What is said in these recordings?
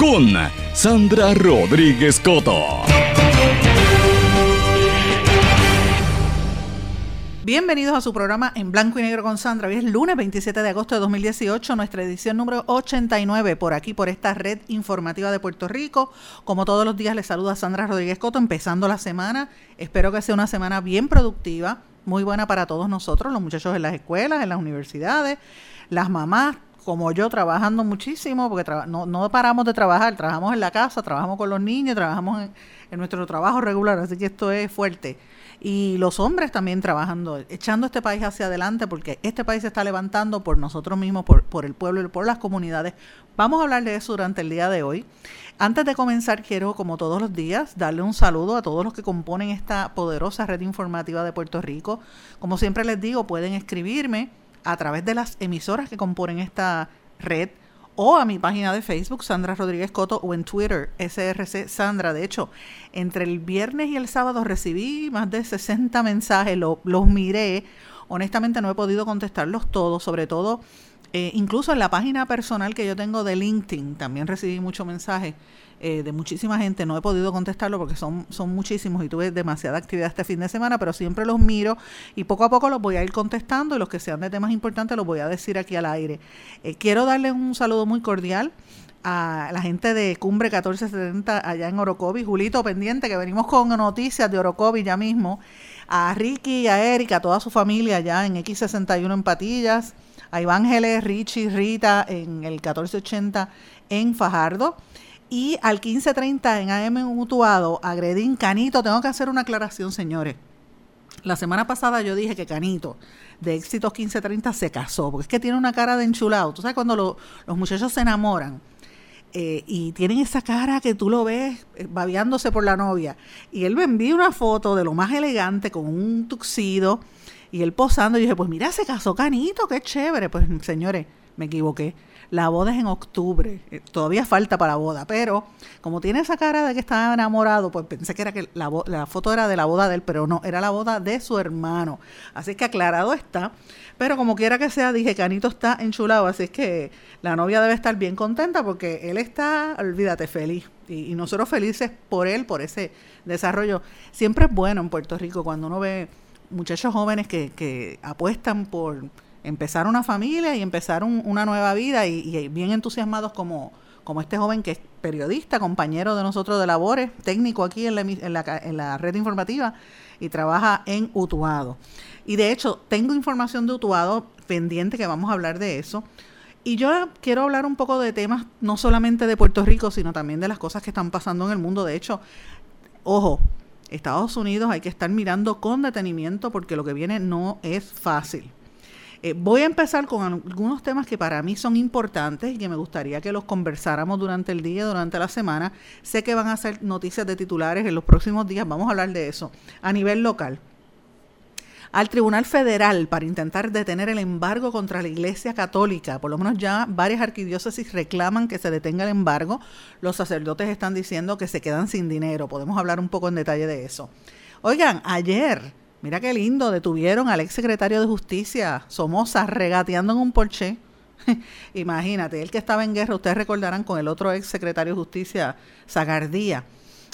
con Sandra Rodríguez Coto. Bienvenidos a su programa en blanco y negro con Sandra. Hoy es lunes 27 de agosto de 2018, nuestra edición número 89 por aquí, por esta red informativa de Puerto Rico. Como todos los días les saluda Sandra Rodríguez Coto, empezando la semana. Espero que sea una semana bien productiva, muy buena para todos nosotros, los muchachos en las escuelas, en las universidades, las mamás, como yo, trabajando muchísimo, porque no, paramos de trabajar, trabajamos en la casa, trabajamos con los niños, trabajamos en nuestro trabajo regular, así que esto es fuerte y los hombres también trabajando, echando este país hacia adelante, porque este país se está levantando por nosotros mismos, por, por el pueblo y por las comunidades. Vamos a hablar de eso durante el día de hoy. Antes de comenzar, quiero, como todos los días, darle un saludo a todos los que componen esta poderosa red informativa de Puerto Rico. Como siempre les digo, pueden escribirme a través de las emisoras que componen esta red o a mi página de Facebook, Sandra Rodríguez Coto, o en Twitter, SRC Sandra. De hecho, entre el viernes y el sábado recibí más de 60 mensajes, los miré. Honestamente no he podido contestarlos todos, sobre todo eh, incluso en la página personal que yo tengo de LinkedIn, también recibí muchos mensajes eh, de muchísima gente. No he podido contestarlo porque son, son muchísimos y tuve demasiada actividad este fin de semana, pero siempre los miro y poco a poco los voy a ir contestando y los que sean de temas importantes los voy a decir aquí al aire. Eh, quiero darle un saludo muy cordial a la gente de Cumbre 1470 allá en Orocovi. Julito, pendiente, que venimos con noticias de Orocovi ya mismo. A Ricky, a Erika, a toda su familia allá en X61 en Patillas. A Ivángeles, Richie, Rita en el 1480 en Fajardo. Y al 1530 en AM Mutuado, agredín Canito. Tengo que hacer una aclaración, señores. La semana pasada yo dije que Canito, de Éxitos 1530, se casó, porque es que tiene una cara de enchulado. Tú sabes cuando los muchachos se enamoran eh, y tienen esa cara que tú lo ves eh, babeándose por la novia. Y él me envía una foto de lo más elegante con un tuxido y él posando. Y dije, pues mira, se casó Canito, qué chévere. Pues señores, me equivoqué la boda es en octubre, eh, todavía falta para la boda, pero como tiene esa cara de que estaba enamorado, pues pensé que era que la, foto era de la boda de él, pero no, era la boda de su hermano. Así que aclarado está. Pero como quiera que sea, dije, Canito está enchulado, así es que la novia debe estar bien contenta porque él está, olvídate, feliz. Y, y nosotros felices por él, por ese desarrollo. Siempre es bueno en Puerto Rico cuando uno ve muchachos jóvenes que, que apuestan por empezar una familia y empezar una nueva vida y, bien entusiasmados como, como este joven que es periodista, compañero de nosotros de labores, técnico aquí en la, en la, en la red informativa y trabaja en Utuado. Y de hecho, tengo información de Utuado pendiente que vamos a hablar de eso. Y yo quiero hablar un poco de temas no solamente de Puerto Rico, sino también de las cosas que están pasando en el mundo. De hecho, ojo, Estados Unidos hay que estar mirando con detenimiento porque lo que viene no es fácil. Eh, voy a empezar con algunos temas que para mí son importantes y que me gustaría que los conversáramos durante el día, durante la semana. Sé que van a ser noticias de titulares en los próximos días, vamos a hablar de eso. A nivel local, al Tribunal Federal para intentar detener el embargo contra la Iglesia Católica. Por lo menos ya varias arquidiócesis reclaman que se detenga el embargo. Los sacerdotes están diciendo que se quedan sin dinero. Podemos hablar un poco en detalle de eso. Oigan, ayer Mira qué lindo, detuvieron al ex secretario de Justicia, Somoza, regateando en un porche. Imagínate, el que estaba en guerra, ustedes recordarán con el otro ex secretario de Justicia, Zagardía.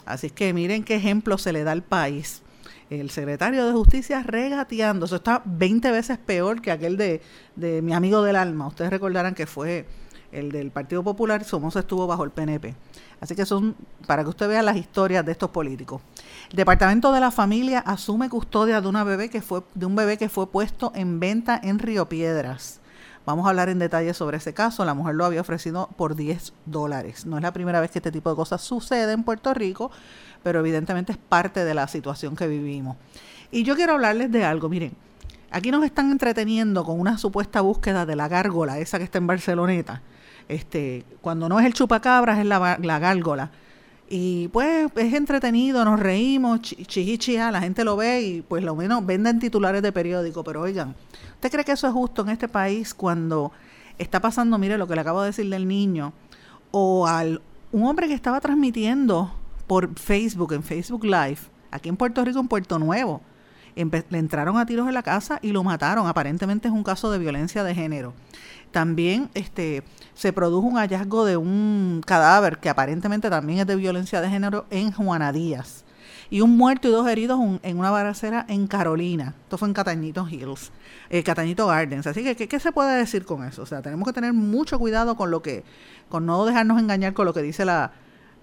Así que miren qué ejemplo se le da al país. El secretario de Justicia regateando. Eso está 20 veces peor que aquel de, de mi amigo del alma. Ustedes recordarán que fue el del Partido Popular, Somoza estuvo bajo el PNP. Así que son para que usted vea las historias de estos políticos. El Departamento de la Familia asume custodia de una bebé que fue de un bebé que fue puesto en venta en Río Piedras. Vamos a hablar en detalle sobre ese caso. La mujer lo había ofrecido por 10 dólares. No es la primera vez que este tipo de cosas sucede en Puerto Rico, pero evidentemente es parte de la situación que vivimos. Y yo quiero hablarles de algo. Miren, aquí nos están entreteniendo con una supuesta búsqueda de la gárgola, esa que está en Barceloneta este, cuando no es el chupacabras, es la, la gárgola. Y pues es entretenido, nos reímos, chichichia, la gente lo ve y pues lo menos venden titulares de periódico. Pero oigan, ¿usted cree que eso es justo en este país cuando está pasando, mire lo que le acabo de decir del niño, o al un hombre que estaba transmitiendo por Facebook, en Facebook Live, aquí en Puerto Rico, en Puerto Nuevo, le entraron a tiros en la casa y lo mataron. Aparentemente es un caso de violencia de género. También este, se produjo un hallazgo de un cadáver que aparentemente también es de violencia de género en Juana Díaz. Y un muerto y dos heridos en una baracera en Carolina. Esto fue en Catañito Hills, eh, Catañito Gardens. Así que, ¿qué, se puede decir con eso? O sea, tenemos que tener mucho cuidado con lo que, con no dejarnos engañar con lo que dice la,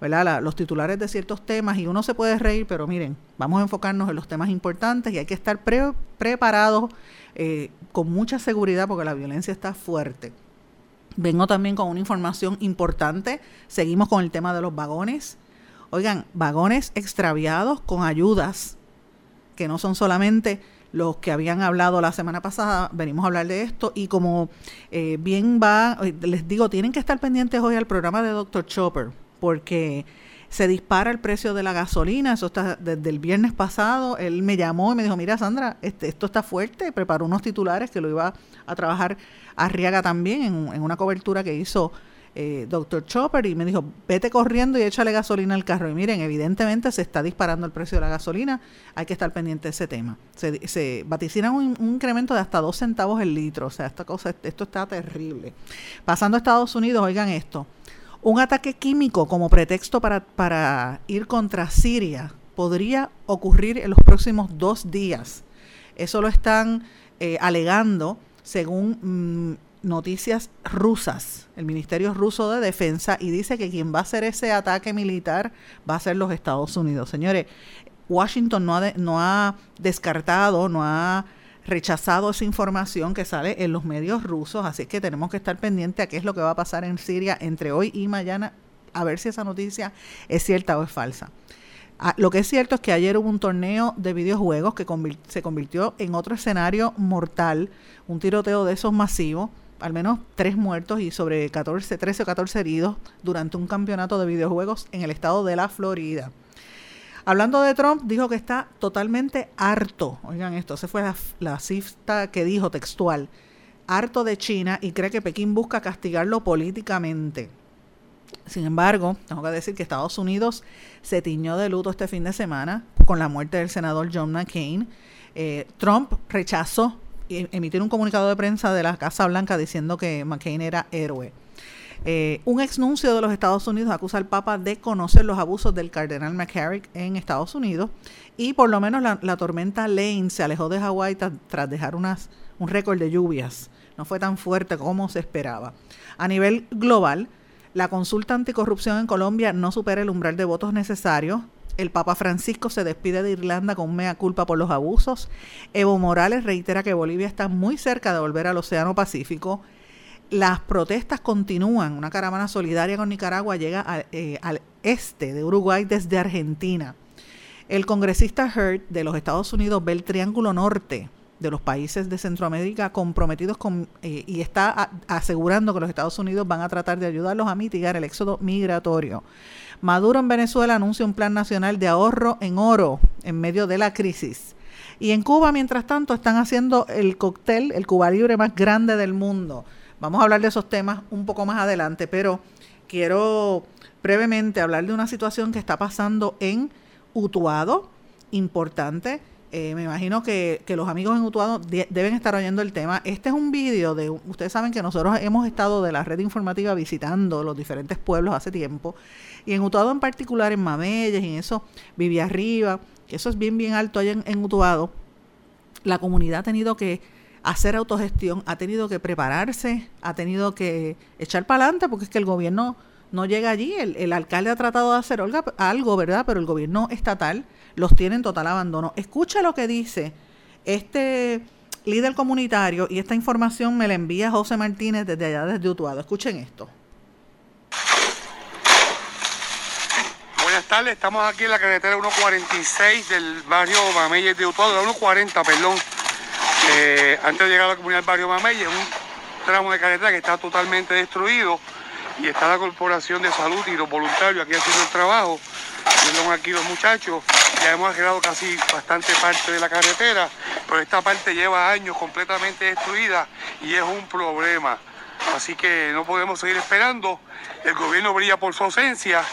¿verdad? los titulares de ciertos temas y uno se puede reír, pero miren, vamos a enfocarnos en los temas importantes y hay que estar preparados eh, con mucha seguridad porque la violencia está fuerte. Vengo también con una información importante. Seguimos con el tema de los vagones. Oigan, vagones extraviados con ayudas, que no son solamente los que habían hablado la semana pasada, venimos a hablar de esto y como eh, bien va, eh, les digo, tienen que estar pendientes hoy al programa de Dr. Chopper, porque se dispara el precio de la gasolina, eso está desde el viernes pasado, él me llamó y me dijo, mira Sandra, este, esto está fuerte, preparó unos titulares que lo iba a trabajar Arriaga también en, una cobertura que hizo eh, Dr. Chopper y me dijo, vete corriendo y échale gasolina al carro. Y miren, evidentemente se está disparando el precio de la gasolina, hay que estar pendiente de ese tema. Se, se vaticinan un, un, incremento de hasta dos centavos el litro, o sea, esta cosa, esto está terrible. Pasando a Estados Unidos, oigan esto, un ataque químico como pretexto para, ir contra Siria podría ocurrir en los próximos dos días. Eso lo están eh, alegando según mm, noticias rusas, el Ministerio Ruso de Defensa, y dice que quien va a hacer ese ataque militar va a ser los Estados Unidos. Señores, Washington no ha, no ha descartado, no ha rechazado esa información que sale en los medios rusos, así que tenemos que estar pendientes a qué es lo que va a pasar en Siria entre hoy y mañana, a ver si esa noticia es cierta o es falsa. Ah, lo que es cierto es que ayer hubo un torneo de videojuegos que se convirtió en otro escenario mortal, un tiroteo de esos masivos, al menos tres muertos y sobre 14, 13 o 14 heridos durante un campeonato de videojuegos en el estado de la Florida. Hablando de Trump, dijo que está totalmente harto. Oigan esto, esa fue la, la cifra que dijo textual. Harto de China y cree que Pekín busca castigarlo políticamente. Sin embargo, tengo que decir que Estados Unidos se tiñó de luto este fin de semana con la muerte del senador John McCain. Eh, Trump rechazó emitir un comunicado de prensa de la Casa Blanca diciendo que McCain era héroe. Eh, un exnuncio de los Estados Unidos acusa al Papa de conocer los abusos del cardenal McCarrick en Estados Unidos y por lo menos la, tormenta Lane se alejó de Hawái tras dejar unas, un récord de lluvias. No fue tan fuerte como se esperaba. A nivel global, la consulta anticorrupción en Colombia no supera el umbral de votos necesarios. El Papa Francisco se despide de Irlanda con mea culpa por los abusos. Evo Morales reitera que Bolivia está muy cerca de volver al Océano Pacífico las protestas continúan. Una caravana solidaria con Nicaragua llega eh, al este de Uruguay desde Argentina. El congresista Hurt de los Estados Unidos ve el Triángulo Norte de los países de Centroamérica comprometidos con, eh, y está asegurando que los Estados Unidos van a tratar de ayudarlos a mitigar el éxodo migratorio. Maduro en Venezuela anuncia un plan nacional de ahorro en oro en medio de la crisis. Y en Cuba, mientras tanto, están haciendo el cóctel, el Cuba Libre más grande del mundo. Vamos a hablar de esos temas un poco más adelante, pero quiero brevemente hablar de una situación que está pasando en Utuado, importante. Eh, me imagino que, los amigos en Utuado deben estar oyendo el tema. Este es un vídeo de, ustedes saben que nosotros hemos estado de la red informativa visitando los diferentes pueblos hace tiempo, y en Utuado en particular, en Mameyes, y en eso, vivía arriba, que eso es bien, bien alto allá en, en Utuado, la comunidad ha tenido que hacer autogestión, ha tenido que prepararse, ha tenido que echar para adelante, porque es que el gobierno no llega allí. El, alcalde ha tratado de hacer algo, ¿verdad? Pero el gobierno estatal los tiene en total abandono. Escucha lo que dice este líder comunitario y esta información me la envía José Martínez desde allá, desde Utuado. Escuchen esto. Buenas tardes, estamos aquí en la carretera 146 del barrio Mameyes de Utuado, 140, perdón. Eh, antes de llegar a la comunidad del barrio Mameyes, un tramo de carretera que está totalmente destruido y está la Corporación de Salud y los voluntarios aquí haciendo el trabajo. Vienen aquí los muchachos, ya hemos arreglado casi bastante parte de la carretera, pero esta parte lleva años completamente destruida y es un problema. Así que no podemos seguir esperando. El gobierno brilla por su ausencia.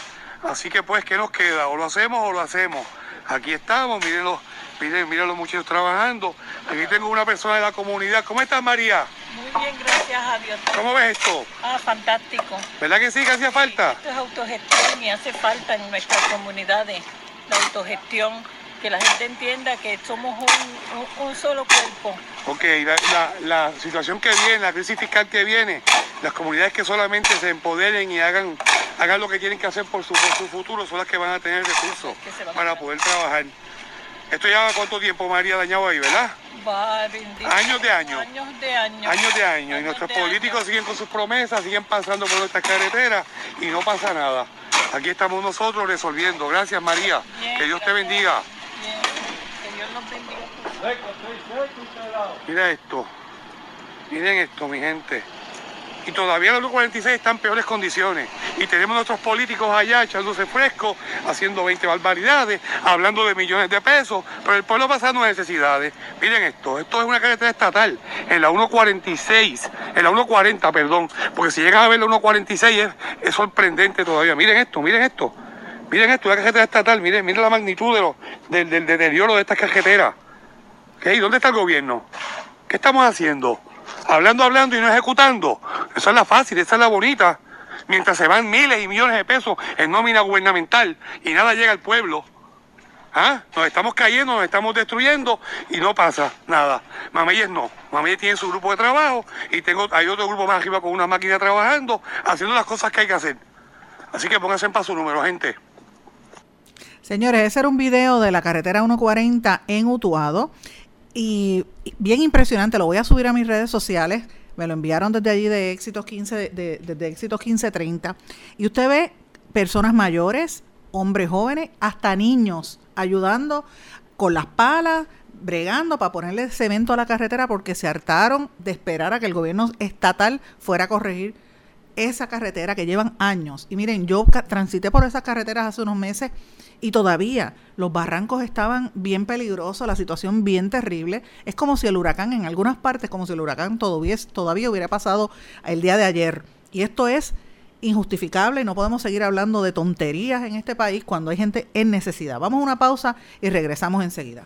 Así que pues, ¿qué nos queda? O lo hacemos o lo hacemos. Aquí estamos, miren los, miren, miren los muchachos trabajando. Aquí tengo una persona de la comunidad. ¿Cómo estás, María? Muy bien, gracias a Dios. ¿Cómo ves esto? Ah, fantástico. ¿Verdad que sí, que hacía falta? esto es autogestión y hace falta en nuestras comunidades la autogestión, que la gente entienda que somos un, solo cuerpo. Ok, la, situación que viene, la crisis fiscal que viene, las comunidades que solamente se empoderen y hagan, hagan lo que tienen que hacer por su, su futuro son las que van a tener recursos para poder trabajar. Esto lleva cuánto tiempo, María, dañado ahí, ¿verdad? años de años. Años de años. Años de años. y nuestros políticos siguen con sus promesas, siguen pasando por nuestras carreteras y no pasa nada. Aquí estamos nosotros resolviendo. Gracias, María. que Dios te bendiga. Que Dios nos bendiga. Mira esto. Miren esto, mi gente y todavía los 46 están en peores condiciones. Y tenemos nuestros políticos allá echándose fresco, haciendo 20 barbaridades, hablando de millones de pesos, pero el pueblo pasando necesidades. Miren esto, esto es una carretera estatal, en la 146, en la 140, perdón, porque si llegan a ver la 146 es, sorprendente todavía. Miren esto, miren esto, miren esto, una carretera estatal, miren, miren la magnitud de lo, del, del deterioro de estas carreteras. ¿Y ¿Dónde está el gobierno? ¿Qué estamos haciendo? Hablando, hablando y no ejecutando. Esa es la fácil, esa es la bonita. Mientras se van miles y millones de pesos en nómina gubernamental y nada llega al pueblo. ¿Ah? Nos estamos cayendo, nos estamos destruyendo y no pasa nada. Mameyes no. Mameyes tiene su grupo de trabajo y tengo, hay otro grupo más arriba con una máquina trabajando, haciendo las cosas que hay que hacer. Así que pónganse en paso número, gente. Señores, ese era un video de la carretera 140 en Utuado. Y bien impresionante, lo voy a subir a mis redes sociales. Me lo enviaron desde allí de Éxitos 15, de, desde Éxitos 1530. Y usted ve personas mayores, hombres jóvenes, hasta niños ayudando con las palas, bregando para ponerle cemento a la carretera porque se hartaron de esperar a que el gobierno estatal fuera a corregir esa carretera que llevan años. Y miren, yo transité por esas carreteras hace unos meses y todavía los barrancos estaban bien peligrosos, la situación bien terrible. Es como si el huracán, en algunas partes, como si el huracán todavía, todavía hubiera pasado el día de ayer. Y esto es injustificable y no podemos seguir hablando de tonterías en este país cuando hay gente en necesidad. Vamos a una pausa y regresamos enseguida.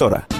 emisora.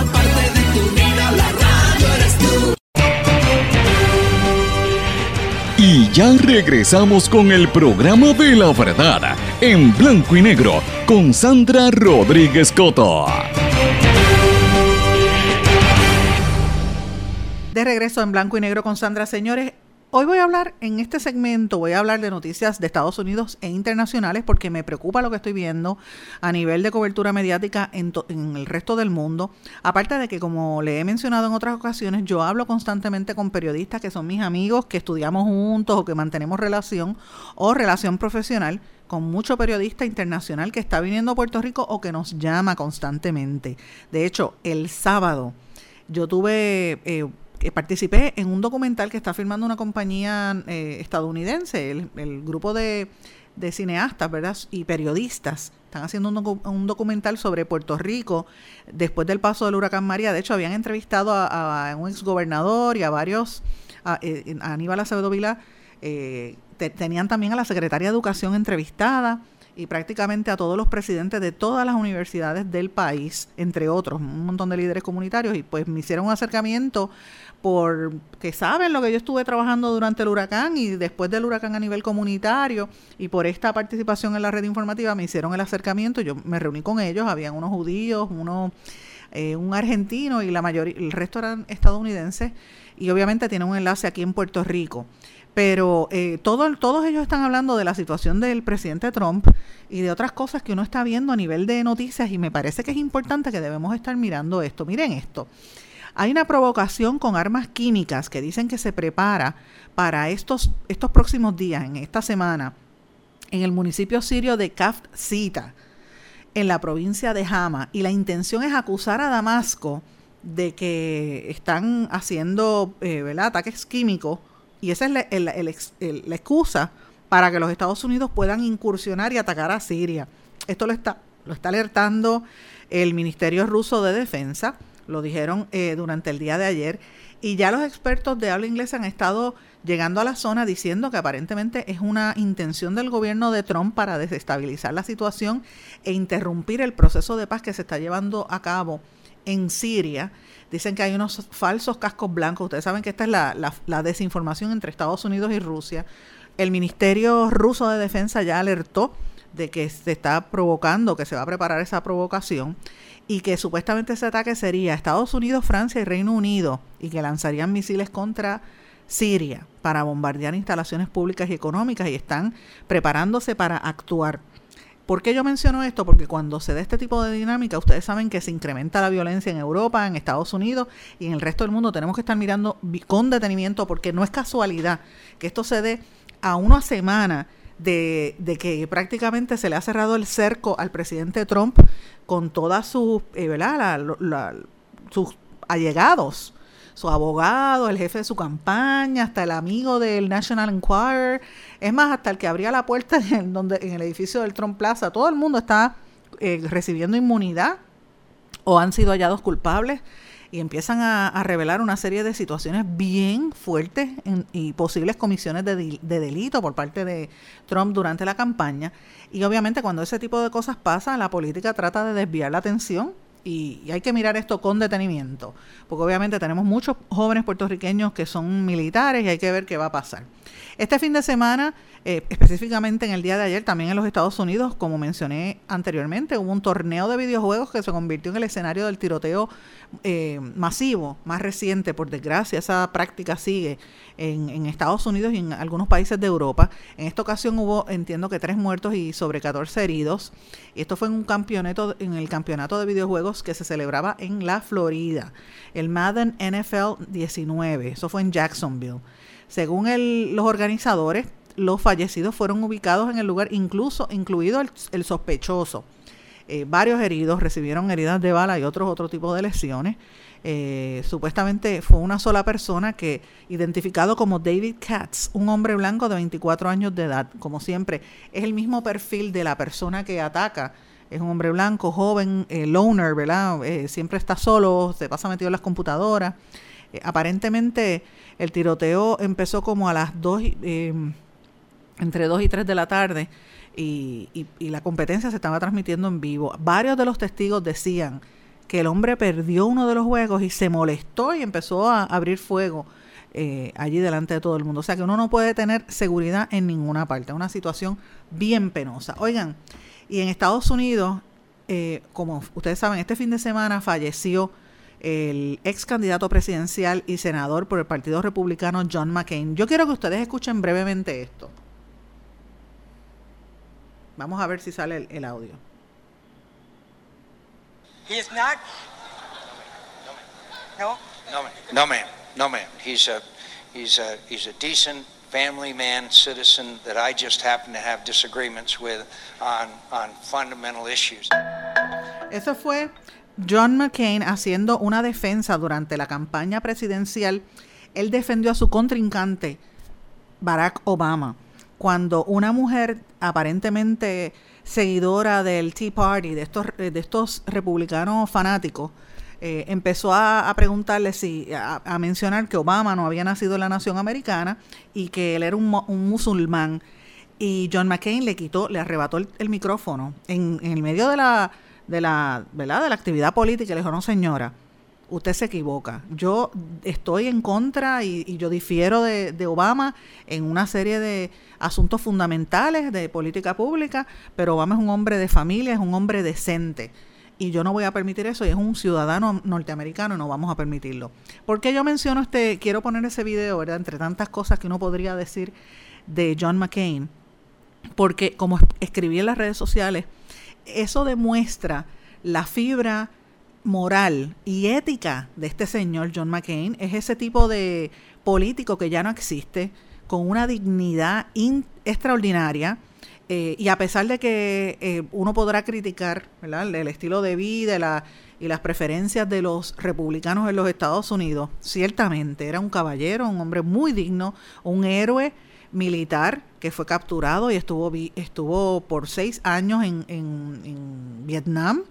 ya regresamos con el programa de la verdad, en blanco y negro, con Sandra Rodríguez Coto. De regreso en blanco y negro con Sandra, señores. Hoy voy a hablar, en este segmento, voy a hablar de noticias de Estados Unidos e internacionales porque me preocupa lo que estoy viendo a nivel de cobertura mediática en, en, el resto del mundo. Aparte de que, como le he mencionado en otras ocasiones, yo hablo constantemente con periodistas que son mis amigos, que estudiamos juntos o que mantenemos relación o relación profesional con mucho periodista internacional que está viniendo a Puerto Rico o que nos llama constantemente. De hecho, el sábado yo tuve... Eh, participé en un documental que está filmando una compañía eh, estadounidense, el, grupo de, cineastas ¿verdad? y periodistas. Están haciendo un, documental sobre Puerto Rico después del paso del huracán María. De hecho, habían entrevistado a, un exgobernador y a varios, a, eh, Aníbal Acevedo Vila. Eh, te, tenían también a la secretaria de Educación entrevistada y prácticamente a todos los presidentes de todas las universidades del país, entre otros, un montón de líderes comunitarios, y pues me hicieron un acercamiento por que saben lo que yo estuve trabajando durante el huracán y después del huracán a nivel comunitario y por esta participación en la red informativa me hicieron el acercamiento, yo me reuní con ellos, habían unos judíos, uno, eh, un argentino y la mayoría, el resto eran estadounidenses y obviamente tienen un enlace aquí en Puerto Rico. Pero eh, todo, todos ellos están hablando de la situación del presidente Trump y de otras cosas que uno está viendo a nivel de noticias y me parece que es importante que debemos estar mirando esto. Miren esto. Hay una provocación con armas químicas que dicen que se prepara para estos, estos próximos días, en esta semana, en el municipio sirio de Kaf Sita, en la provincia de Hama. Y la intención es acusar a Damasco de que están haciendo eh, ataques químicos y esa es la, la, excusa para que los Estados Unidos puedan incursionar y atacar a Siria. Esto lo está, lo está alertando el Ministerio Ruso de Defensa, lo dijeron eh, durante el día de ayer, y ya los expertos de habla inglesa han estado llegando a la zona diciendo que aparentemente es una intención del gobierno de Trump para desestabilizar la situación e interrumpir el proceso de paz que se está llevando a cabo en Siria. Dicen que hay unos falsos cascos blancos. Ustedes saben que esta es la, la desinformación entre Estados Unidos y Rusia. El Ministerio Ruso de Defensa ya alertó de que se está provocando, que se va a preparar esa provocación y que supuestamente ese ataque sería Estados Unidos, Francia y Reino Unido y que lanzarían misiles contra Siria para bombardear instalaciones públicas y económicas y están preparándose para actuar. ¿Por qué yo menciono esto? Porque cuando se da este tipo de dinámica, ustedes saben que se incrementa la violencia en Europa, en Estados Unidos y en el resto del mundo. Tenemos que estar mirando con detenimiento porque no es casualidad que esto se dé a una semana de, que prácticamente se le ha cerrado el cerco al presidente Trump con todas sus, eh, sus allegados, su abogado, el jefe de su campaña, hasta el amigo del National Enquirer, es más, hasta el que abría la puerta en, donde, en el edificio del Trump Plaza, todo el mundo está eh, recibiendo inmunidad o han sido hallados culpables y empiezan a, revelar una serie de situaciones bien fuertes y posibles comisiones de, de, delito por parte de Trump durante la campaña. Y obviamente cuando ese tipo de cosas pasa, la política trata de desviar la atención y, hay que mirar esto con detenimiento, porque obviamente tenemos muchos jóvenes puertorriqueños que son militares y hay que ver qué va a pasar. Este fin de semana, eh, específicamente en el día de ayer, también en los Estados Unidos, como mencioné anteriormente, hubo un torneo de videojuegos que se convirtió en el escenario del tiroteo eh, masivo, más reciente, por desgracia, esa práctica sigue en, en, Estados Unidos y en algunos países de Europa. En esta ocasión hubo, entiendo que tres muertos y sobre 14 heridos. Esto fue en un campeonato, en el campeonato de videojuegos que se celebraba en la Florida, el Madden NFL 19. Eso fue en Jacksonville. Según los organizadores, los fallecidos fueron ubicados en el lugar, incluso incluido el sospechoso. Eh, varios heridos recibieron heridas de bala y otros otro tipo de lesiones. Eh, supuestamente fue una sola persona que, identificado como David Katz, un hombre blanco de 24 años de edad, como siempre, es el mismo perfil de la persona que ataca. Es un hombre blanco, joven, eh, loner, ¿verdad? siempre está solo, se pasa metido en las computadoras. Aparentemente el tiroteo empezó como a las 2, entre 2 y 3 de la tarde y, la competencia se estaba transmitiendo en vivo. Varios de los testigos decían que el hombre perdió uno de los juegos y se molestó y empezó a abrir fuego eh, allí delante de todo el mundo. O sea que uno no puede tener seguridad en ninguna parte. Es una situación bien penosa. Oigan, y en Estados Unidos, eh, como ustedes saben, este fin de semana falleció el ex candidato presidencial y senador por el Partido Republicano John McCain. Yo quiero que ustedes escuchen brevemente esto. Vamos a ver si sale el, el audio. He is not. No. No man. No man. No man. He's a he's a he's a decent family man, citizen that I just happen to have disagreements with on on fundamental issues. Eso fue John McCain haciendo una defensa durante la campaña presidencial. Él defendió a su contrincante Barack Obama cuando una mujer aparentemente seguidora del Tea Party, de estos, de estos republicanos fanáticos, eh, empezó a, preguntarle si, a, mencionar que Obama no había nacido en la nación americana y que él era un, musulmán. Y John McCain le quitó, le arrebató el, micrófono en, en, el medio de la, de la, ¿verdad? de la actividad política le dijo, no señora, usted se equivoca. Yo estoy en contra y, yo difiero de, Obama en una serie de asuntos fundamentales de política pública, pero Obama es un hombre de familia, es un hombre decente. Y yo no voy a permitir eso, y es un ciudadano norteamericano, y no vamos a permitirlo. ¿Por qué yo menciono este, quiero poner ese video, ¿verdad? Entre tantas cosas que uno podría decir de John McCain, porque como escribí en las redes sociales, eso demuestra la fibra moral y ética de este señor John McCain es ese tipo de político que ya no existe, con una dignidad extraordinaria. Eh, y a pesar de que eh, uno podrá criticar el estilo de vida y las preferencias de los republicanos en los Estados Unidos, ciertamente era un caballero, un hombre muy digno, un héroe militar que fue capturado y estuvo, estuvo por seis años en, en Vietnam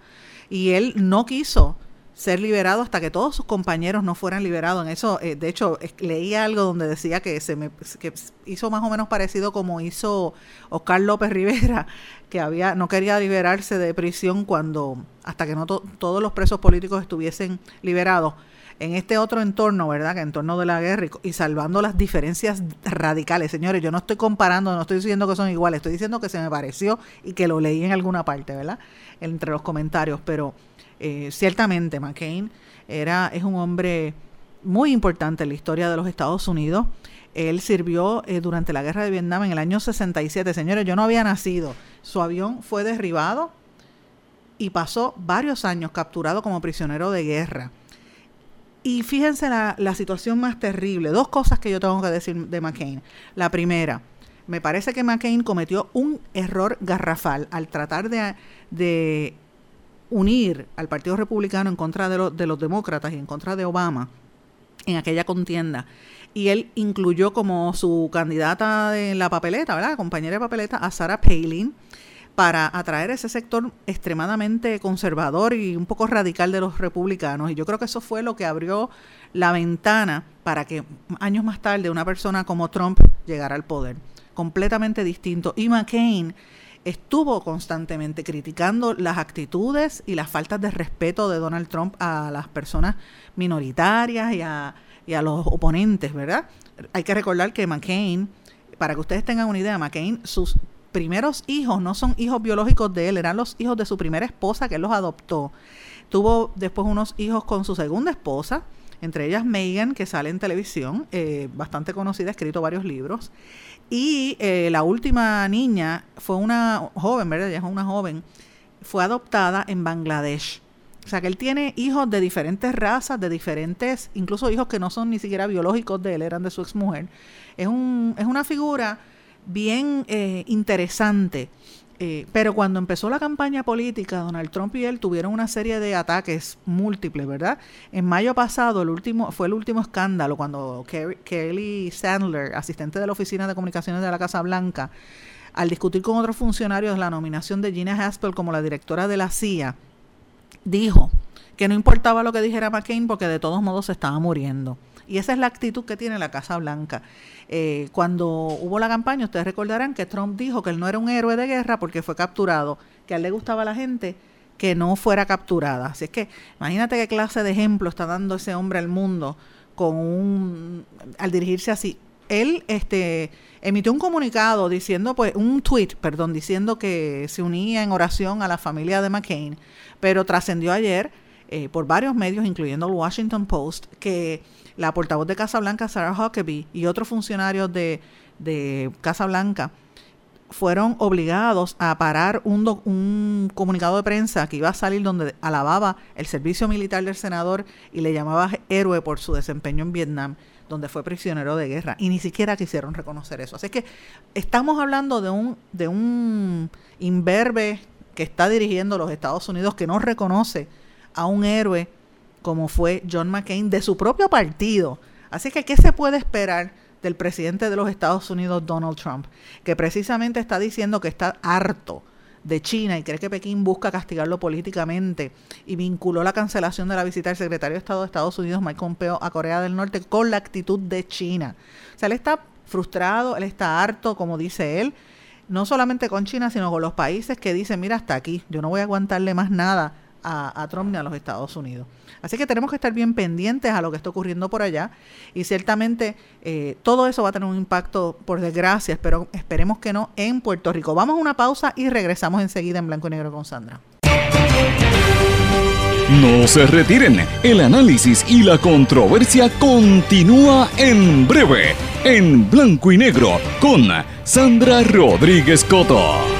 y él no quiso ser liberado hasta que todos sus compañeros no fueran liberados. En eso, eh, de hecho, leí algo donde decía que se me que hizo más o menos parecido como hizo Oscar López Rivera, que había no quería liberarse de prisión cuando hasta que no todos los presos políticos estuviesen liberados, en este otro entorno, ¿verdad? Que entorno de la guerra y, salvando las diferencias radicales. Señores, yo no estoy comparando, no estoy diciendo que son iguales, estoy diciendo que se me pareció y que lo leí en alguna parte, ¿verdad? Entre los comentarios, pero eh, ciertamente McCain era, es un hombre muy importante en la historia de los Estados Unidos. Él sirvió eh, durante la guerra de Vietnam en el año 67. Señores, yo no había nacido. Su avión fue derribado y pasó varios años capturado como prisionero de guerra. Y fíjense la, situación más terrible. Dos cosas que yo tengo que decir de McCain. La primera, me parece que McCain cometió un error garrafal al tratar de, unir al Partido Republicano en contra de, de los demócratas y en contra de Obama en aquella contienda. Y él incluyó como su candidata en la papeleta, ¿verdad? Compañera de papeleta a Sarah Palin para atraer ese sector extremadamente conservador y un poco radical de los republicanos. Y yo creo que eso fue lo que abrió la ventana para que años más tarde una persona como Trump llegara al poder. Completamente distinto. Y McCain estuvo constantemente criticando las actitudes y las faltas de respeto de Donald Trump a las personas minoritarias y a, y a los oponentes, ¿verdad? Hay que recordar que McCain, para que ustedes tengan una idea, McCain, sus primeros hijos no son hijos biológicos de él, eran los hijos de su primera esposa que él los adoptó. Tuvo después unos hijos con su segunda esposa, entre ellas Megan, que sale en televisión, eh, bastante conocida, ha escrito varios libros. Y eh, la última niña fue una joven, ¿verdad? Ella es una joven, fue adoptada en Bangladesh. O sea que él tiene hijos de diferentes razas, de diferentes, incluso hijos que no son ni siquiera biológicos de él, eran de su exmujer. Es, un, es una figura bien eh, interesante. Eh, pero cuando empezó la campaña política, Donald Trump y él tuvieron una serie de ataques múltiples, ¿verdad? En mayo pasado, el último fue el último escándalo cuando Kelly Sandler, asistente de la Oficina de Comunicaciones de la Casa Blanca, al discutir con otros funcionarios la nominación de Gina Haspel como la directora de la CIA, dijo que no importaba lo que dijera McCain porque de todos modos se estaba muriendo. Y esa es la actitud que tiene la Casa Blanca. Eh, cuando hubo la campaña, ustedes recordarán que Trump dijo que él no era un héroe de guerra porque fue capturado, que a él le gustaba a la gente que no fuera capturada. Así es que imagínate qué clase de ejemplo está dando ese hombre al mundo con un al dirigirse así. Él este emitió un comunicado diciendo pues un tweet, perdón, diciendo que se unía en oración a la familia de McCain, pero trascendió ayer eh, por varios medios, incluyendo el Washington Post, que la portavoz de Casa Blanca, Sarah Huckabee, y otros funcionarios de, de Casa Blanca fueron obligados a parar un, un comunicado de prensa que iba a salir donde alababa el servicio militar del senador y le llamaba héroe por su desempeño en Vietnam, donde fue prisionero de guerra. Y ni siquiera quisieron reconocer eso. Así que estamos hablando de un, de un imberbe que está dirigiendo los Estados Unidos que no reconoce a un héroe como fue John McCain, de su propio partido. Así que, ¿qué se puede esperar del presidente de los Estados Unidos, Donald Trump? Que precisamente está diciendo que está harto de China y cree que Pekín busca castigarlo políticamente y vinculó la cancelación de la visita del secretario de Estado de Estados Unidos, Mike Pompeo, a Corea del Norte con la actitud de China. O sea, él está frustrado, él está harto, como dice él, no solamente con China, sino con los países que dicen, mira, hasta aquí, yo no voy a aguantarle más nada a, a a los Estados Unidos. Así que tenemos que estar bien pendientes a lo que está ocurriendo por allá y ciertamente eh, todo eso va a tener un impacto, por desgracia, pero esperemos que no, en Puerto Rico. Vamos a una pausa y regresamos enseguida en blanco y negro con Sandra. No se retiren, el análisis y la controversia continúa en breve, en blanco y negro, con Sandra Rodríguez Coto.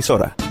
Porque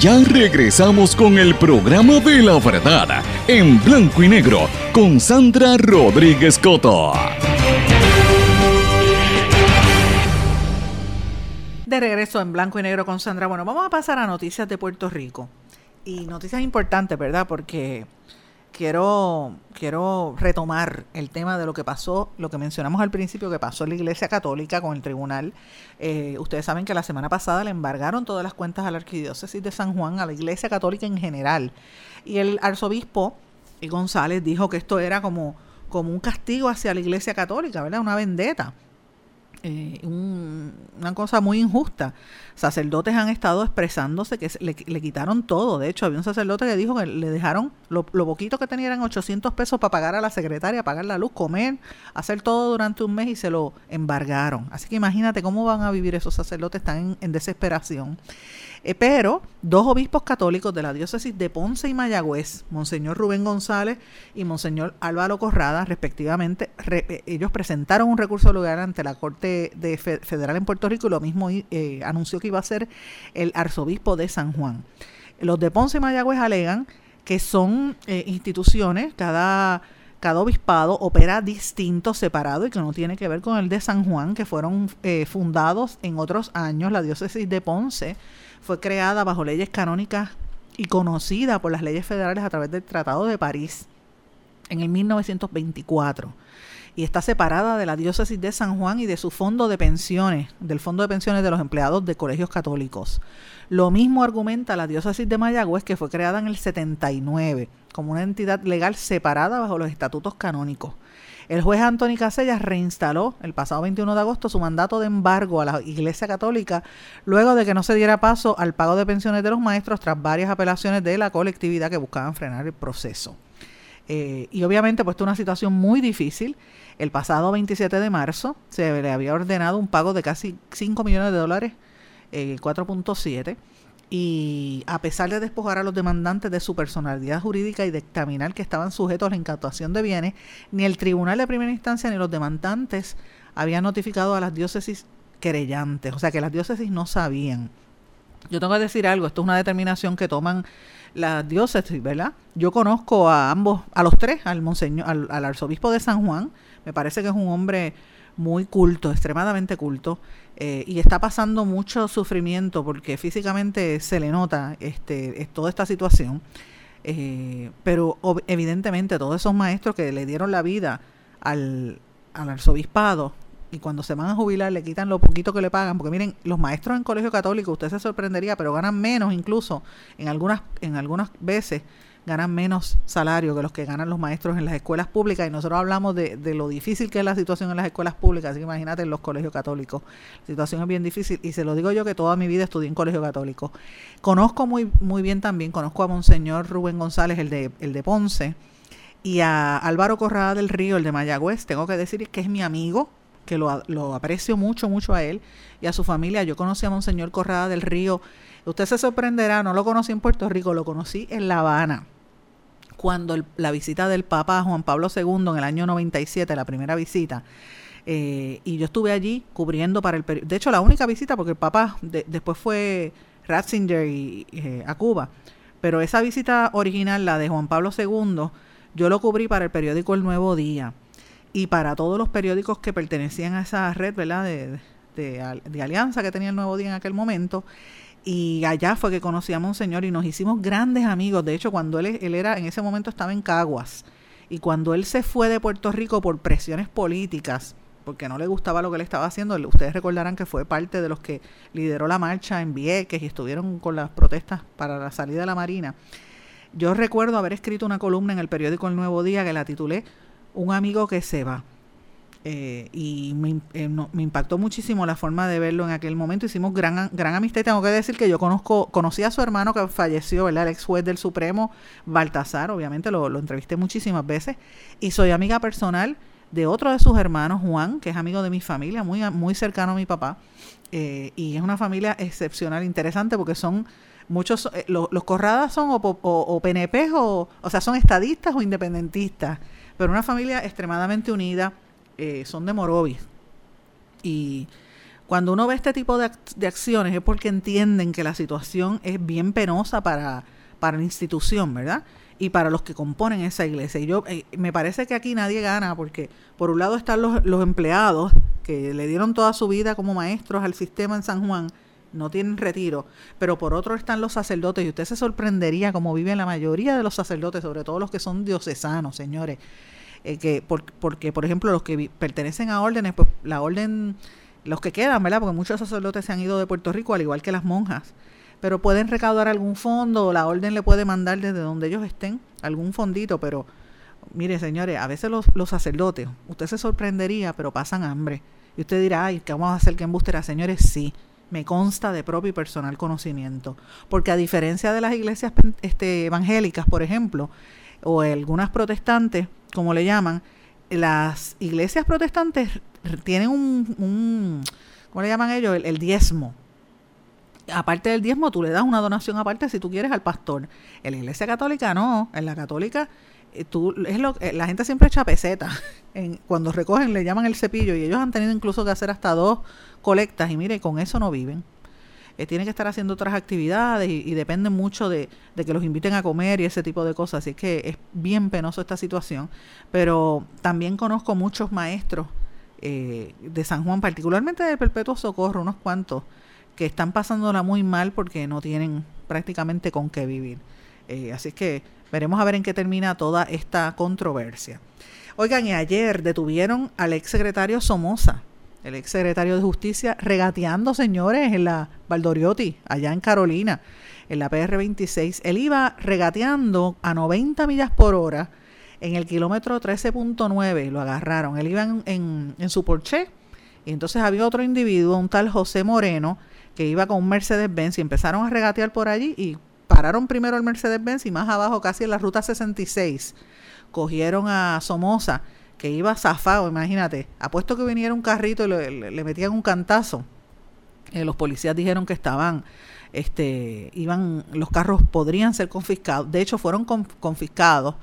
ya regresamos con el programa de la verdad en blanco y negro con Sandra Rodríguez Coto. De regreso en blanco y negro con Sandra. Bueno, vamos a pasar a noticias de Puerto Rico. Y noticias importantes, ¿verdad? Porque quiero, quiero retomar el tema de lo que pasó, lo que mencionamos al principio que pasó en la Iglesia Católica con el tribunal. Eh, ustedes saben que la semana pasada le embargaron todas las cuentas a la Arquidiócesis de San Juan, a la Iglesia Católica en general. Y el arzobispo González dijo que esto era como, como un castigo hacia la Iglesia Católica, ¿verdad? Una vendetta. Eh, un- una cosa muy injusta. Sacerdotes han estado expresándose que le, le quitaron todo. De hecho, había un sacerdote que dijo que le dejaron lo, lo poquito que tenía eran 800 pesos para pagar a la secretaria, pagar la luz, comer, hacer todo durante un mes y se lo embargaron. Así que imagínate cómo van a vivir esos sacerdotes están en, en desesperación. Eh, pero dos obispos católicos de la diócesis de Ponce y Mayagüez, Monseñor Rubén González y Monseñor Álvaro Corrada, respectivamente, re- eh, ellos presentaron un recurso lugar ante la Corte de Fe- Federal en Puerto Rico y lo mismo eh, anunció que iba a ser el arzobispo de San Juan. Los de Ponce y Mayagüez alegan que son instituciones, cada, cada obispado opera distinto, separado y que no tiene que ver con el de San Juan, que fueron eh, fundados en otros años. La diócesis de Ponce fue creada bajo leyes canónicas y conocida por las leyes federales a través del Tratado de París en el 1924 y está separada de la diócesis de San Juan y de su fondo de pensiones, del fondo de pensiones de los empleados de colegios católicos. Lo mismo argumenta la diócesis de Mayagüez, que fue creada en el 79 como una entidad legal separada bajo los estatutos canónicos. El juez Anthony Casellas reinstaló el pasado 21 de agosto su mandato de embargo a la Iglesia Católica luego de que no se diera paso al pago de pensiones de los maestros tras varias apelaciones de la colectividad que buscaban frenar el proceso. Eh, y obviamente, puesto una situación muy difícil, el pasado 27 de marzo se le había ordenado un pago de casi 5 millones de dólares, eh, 4.7, y a pesar de despojar a los demandantes de su personalidad jurídica y dictaminar que estaban sujetos a la incautación de bienes, ni el tribunal de primera instancia ni los demandantes habían notificado a las diócesis querellantes, o sea que las diócesis no sabían. Yo tengo que decir algo, esto es una determinación que toman las diócesis, ¿verdad? Yo conozco a ambos, a los tres, al monseñor, al, arzobispo de San Juan, me parece que es un hombre muy culto, extremadamente culto, eh, y está pasando mucho sufrimiento porque físicamente se le nota este, toda esta situación. Eh, pero evidentemente todos esos maestros que le dieron la vida al, al arzobispado y cuando se van a jubilar le quitan lo poquito que le pagan, porque miren, los maestros en colegio católico, usted se sorprendería, pero ganan menos incluso, en algunas, en algunas veces ganan menos salario que los que ganan los maestros en las escuelas públicas y nosotros hablamos de, de lo difícil que es la situación en las escuelas públicas, así que imagínate en los colegios católicos, la situación es bien difícil y se lo digo yo que toda mi vida estudié en colegio católico. Conozco muy, muy bien también, conozco a Monseñor Rubén González, el de, el de Ponce, y a Álvaro Corrada del Río, el de Mayagüez, tengo que decir que es mi amigo, que lo, lo, aprecio mucho, mucho a él y a su familia. Yo conocí a Monseñor Corrada del Río. Usted se sorprenderá, no lo conocí en Puerto Rico, lo conocí en La Habana. Cuando la visita del Papa Juan Pablo II en el año 97, la primera visita, eh, y yo estuve allí cubriendo para el periódico. De hecho, la única visita, porque el Papa después fue Ratzinger y, eh, a Cuba. Pero esa visita original, la de Juan Pablo II, yo lo cubrí para el periódico El Nuevo Día y para todos los periódicos que pertenecían a esa red, ¿verdad? De, de, alianza que tenía el Nuevo Día en aquel momento. Y allá fue que conocíamos a un señor y nos hicimos grandes amigos. De hecho, cuando él, él era, en ese momento estaba en Caguas. Y cuando él se fue de Puerto Rico por presiones políticas, porque no le gustaba lo que él estaba haciendo, ustedes recordarán que fue parte de los que lideró la marcha en Vieques y estuvieron con las protestas para la salida de la Marina. Yo recuerdo haber escrito una columna en el periódico El Nuevo Día que la titulé Un amigo que se va. Eh, y eh, me, impactó muchísimo la forma de verlo en aquel momento. Hicimos gran, gran amistad y tengo que decir que yo conozco, conocí a su hermano que falleció, ¿verdad? El ex juez del Supremo, Baltasar, obviamente lo, entrevisté muchísimas veces. Y soy amiga personal de otro de sus hermanos, Juan, que es amigo de mi familia, muy, muy cercano a mi papá. Eh, y es una familia excepcional, interesante, porque son muchos, eh, los corradas son o, o, PNP o, o sea, son estadistas o independentistas, pero una familia extremadamente unida, eh, son de Morovis. Y cuando uno ve este tipo de, de, acciones es porque entienden que la situación es bien penosa para, para la institución, ¿verdad? Y para los que componen esa iglesia. Y yo eh, me parece que aquí nadie gana porque por un lado están los, los empleados que le dieron toda su vida como maestros al sistema en San Juan, no tienen retiro, pero por otro están los sacerdotes y usted se sorprendería como viven la mayoría de los sacerdotes, sobre todo los que son diocesanos, señores, eh, que porque por ejemplo los que pertenecen a órdenes, pues la orden, los que quedan, ¿verdad? Porque muchos sacerdotes se han ido de Puerto Rico, al igual que las monjas, pero pueden recaudar algún fondo, o la orden le puede mandar desde donde ellos estén algún fondito, pero mire señores, a veces los, los sacerdotes, usted se sorprendería, pero pasan hambre. Y usted dirá, ay, ¿qué vamos a hacer que embustera? Señores, sí me consta de propio y personal conocimiento. Porque a diferencia de las iglesias este, evangélicas, por ejemplo, o algunas protestantes, como le llaman, las iglesias protestantes tienen un, un ¿cómo le llaman ellos? El, diezmo. Aparte del diezmo, tú le das una donación aparte si tú quieres al pastor. En la iglesia católica no. En la católica eh, tú, es lo, eh, la gente siempre echa peseta. En, cuando recogen le llaman el cepillo y ellos han tenido incluso que hacer hasta dos colectas y mire, con eso no viven. Eh, tienen que estar haciendo otras actividades y, dependen mucho de, que los inviten a comer y ese tipo de cosas. Así que es bien penoso esta situación. Pero también conozco muchos maestros eh, de San Juan, particularmente de Perpetuo Socorro, unos cuantos, que están pasándola muy mal porque no tienen prácticamente con qué vivir. Eh, así que veremos a ver en qué termina toda esta controversia. Oigan, y ayer detuvieron al ex secretario Somoza el ex secretario de Justicia, regateando, señores, en la Valdoriotti, allá en Carolina, en la PR26. Él iba regateando a 90 millas por hora en el kilómetro 13.9, lo agarraron. Él iba en, en, su Porsche y entonces había otro individuo, un tal José Moreno, que iba con un Mercedes-Benz y empezaron a regatear por allí y pararon primero el Mercedes-Benz y más abajo, casi en la ruta 66, cogieron a Somoza que iba zafado, imagínate, apuesto que viniera un carrito y le, metían un cantazo. Eh, los policías dijeron que estaban, este, iban, los carros podrían ser confiscados, de hecho fueron confiscados,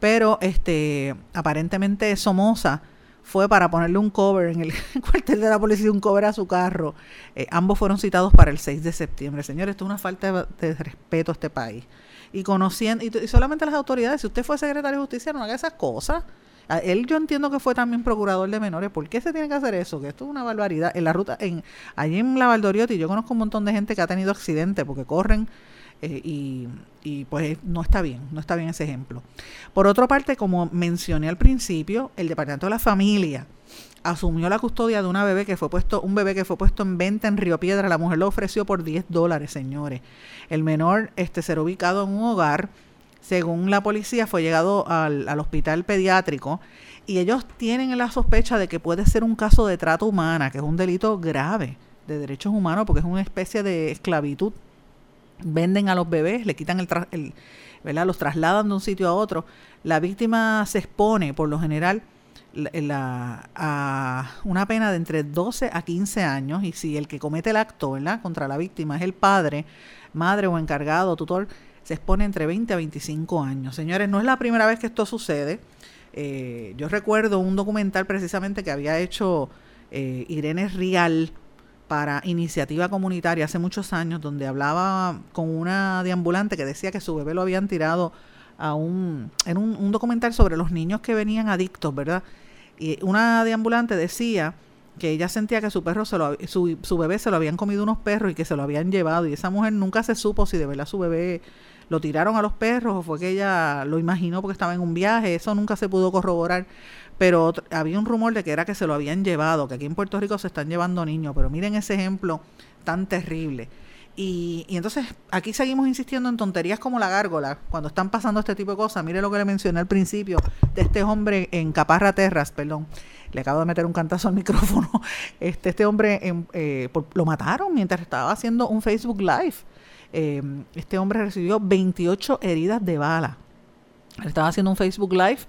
pero este, aparentemente Somoza fue para ponerle un cover en el cuartel de la policía, un cover a su carro. Eh, ambos fueron citados para el 6 de septiembre. Señores, esto es una falta de, respeto a este país. Y conociendo, y, solamente las autoridades, si usted fue secretario de justicia, no haga esas cosas. Él yo entiendo que fue también procurador de menores. ¿Por qué se tiene que hacer eso? Que esto es una barbaridad. En la ruta, en, allí en la Valdoriotti, yo conozco un montón de gente que ha tenido accidentes porque corren eh, y, y, pues no está bien, no está bien ese ejemplo. Por otra parte, como mencioné al principio, el Departamento de la Familia asumió la custodia de una bebé que fue puesto, un bebé que fue puesto en venta en Río Piedra, la mujer lo ofreció por 10 dólares, señores. El menor este, será ubicado en un hogar, según la policía, fue llegado al, al hospital pediátrico y ellos tienen la sospecha de que puede ser un caso de trata humana, que es un delito grave de derechos humanos porque es una especie de esclavitud venden a los bebés, le quitan el, el ¿verdad? los trasladan de un sitio a otro. La víctima se expone, por lo general, la, a una pena de entre 12 a 15 años y si el que comete el acto ¿verdad? contra la víctima es el padre, madre o encargado, tutor, se expone entre 20 a 25 años. Señores, no es la primera vez que esto sucede. Eh, yo recuerdo un documental precisamente que había hecho eh, Irene Rial, para iniciativa comunitaria hace muchos años, donde hablaba con una deambulante que decía que su bebé lo habían tirado a un, en un, documental sobre los niños que venían adictos, ¿verdad? Y una deambulante decía que ella sentía que su perro se lo, su, su bebé se lo habían comido unos perros y que se lo habían llevado y esa mujer nunca se supo si de verdad su bebé lo tiraron a los perros o fue que ella lo imaginó porque estaba en un viaje, eso nunca se pudo corroborar, pero había un rumor de que era que se lo habían llevado, que aquí en Puerto Rico se están llevando niños, pero miren ese ejemplo tan terrible. Y, y, entonces aquí seguimos insistiendo en tonterías como la gárgola, cuando están pasando este tipo de cosas. Mire lo que le mencioné al principio de este hombre en Caparra Terras, perdón. Le acabo de meter un cantazo al micrófono. Este, este hombre eh, lo mataron mientras estaba haciendo un Facebook Live. Eh, este hombre recibió 28 heridas de bala. estaba haciendo un Facebook Live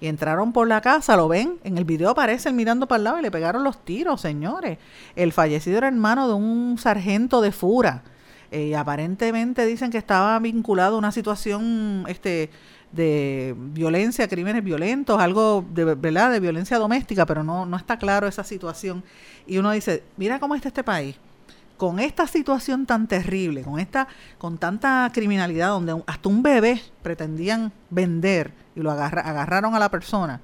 y entraron por la casa, lo ven, en el video aparece mirando para el lado y le pegaron los tiros, señores. El fallecido era hermano de un sargento de Fura. Eh, aparentemente dicen que estaba vinculado a una situación este, de violencia, crímenes violentos, algo de verdad de violencia doméstica, pero no, no está claro esa situación. Y uno dice, mira cómo está este país con esta situación tan terrible, con esta, con tanta criminalidad, donde hasta un bebé pretendían vender y lo agarraron a la persona.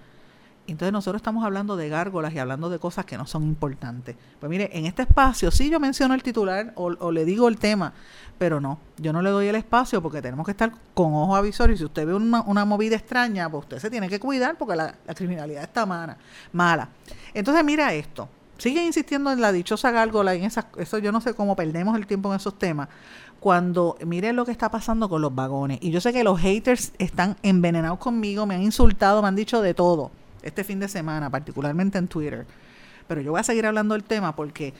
Entonces nosotros estamos hablando de gárgolas y hablando de cosas que no son importantes. Pues mire, en este espacio sí yo menciono el titular o, le digo el tema, pero no, yo no le doy el espacio porque tenemos que estar con ojo avisor y si usted ve una, movida extraña, pues usted se tiene que cuidar porque la, la criminalidad está mala, mala. Entonces mira esto, sigue insistiendo en la dichosa gárgola en esas, eso yo no sé cómo perdemos el tiempo en esos temas. Cuando miren lo que está pasando con los vagones. Y yo sé que los haters están envenenados conmigo, me han insultado, me han dicho de todo este fin de semana, particularmente en Twitter. Pero yo voy a seguir hablando del tema porque,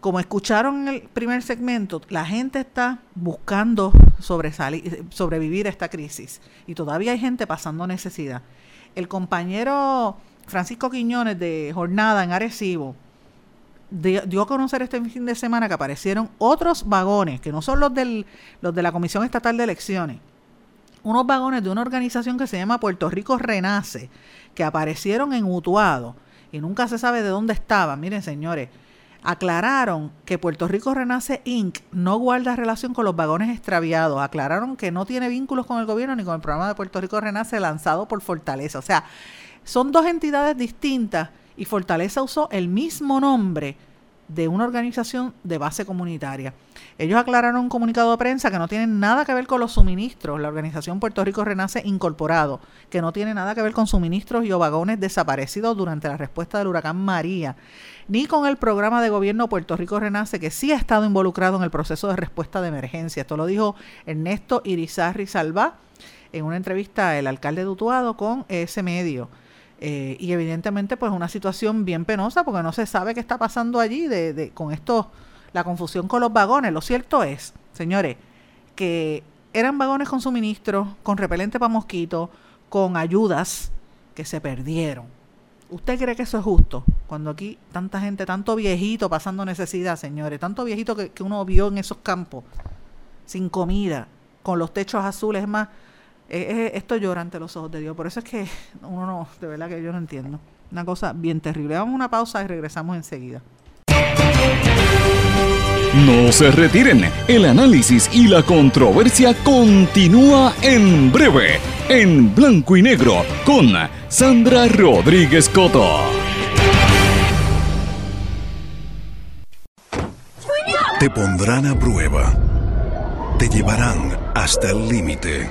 como escucharon en el primer segmento, la gente está buscando sobresalir, sobrevivir a esta crisis. Y todavía hay gente pasando necesidad. El compañero Francisco Quiñones de Jornada en Arecibo dio a conocer este fin de semana que aparecieron otros vagones, que no son los, del, los de la Comisión Estatal de Elecciones, unos vagones de una organización que se llama Puerto Rico Renace, que aparecieron en Utuado y nunca se sabe de dónde estaban. Miren, señores, aclararon que Puerto Rico Renace Inc. no guarda relación con los vagones extraviados. Aclararon que no tiene vínculos con el gobierno ni con el programa de Puerto Rico Renace lanzado por Fortaleza. O sea, son dos entidades distintas y Fortaleza usó el mismo nombre de una organización de base comunitaria. Ellos aclararon un comunicado de prensa que no tiene nada que ver con los suministros, la organización Puerto Rico Renace Incorporado, que no tiene nada que ver con suministros y vagones desaparecidos durante la respuesta del huracán María, ni con el programa de gobierno Puerto Rico Renace, que sí ha estado involucrado en el proceso de respuesta de emergencia. Esto lo dijo Ernesto Irizarri Salvá en una entrevista el alcalde de con ese medio. Eh, y evidentemente pues una situación bien penosa porque no se sabe qué está pasando allí de, de, con esto, la confusión con los vagones. Lo cierto es, señores, que eran vagones con suministros, con repelente para mosquitos, con ayudas que se perdieron. ¿Usted cree que eso es justo? Cuando aquí tanta gente, tanto viejito pasando necesidad, señores, tanto viejito que, que uno vio en esos campos, sin comida, con los techos azules, más, esto llora ante los ojos de Dios. Por eso es que uno no, de verdad que yo no entiendo. Una cosa bien terrible. Vamos a una pausa y regresamos enseguida. No se retiren, el análisis y la controversia continúa en breve, en blanco y negro, con Sandra Rodríguez Coto. Te pondrán a prueba, te llevarán hasta el límite,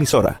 emisora.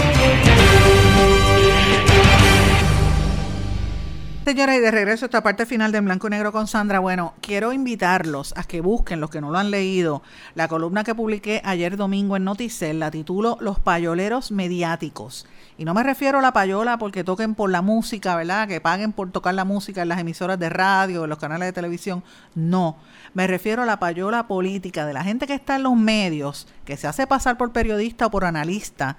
Señora, y de regreso a esta parte final de En Blanco y Negro con Sandra. Bueno, quiero invitarlos a que busquen, los que no lo han leído, la columna que publiqué ayer domingo en Noticel, la titulo Los payoleros mediáticos. Y no me refiero a la payola porque toquen por la música, ¿verdad? Que paguen por tocar la música en las emisoras de radio, en los canales de televisión. No, me refiero a la payola política de la gente que está en los medios, que se hace pasar por periodista o por analista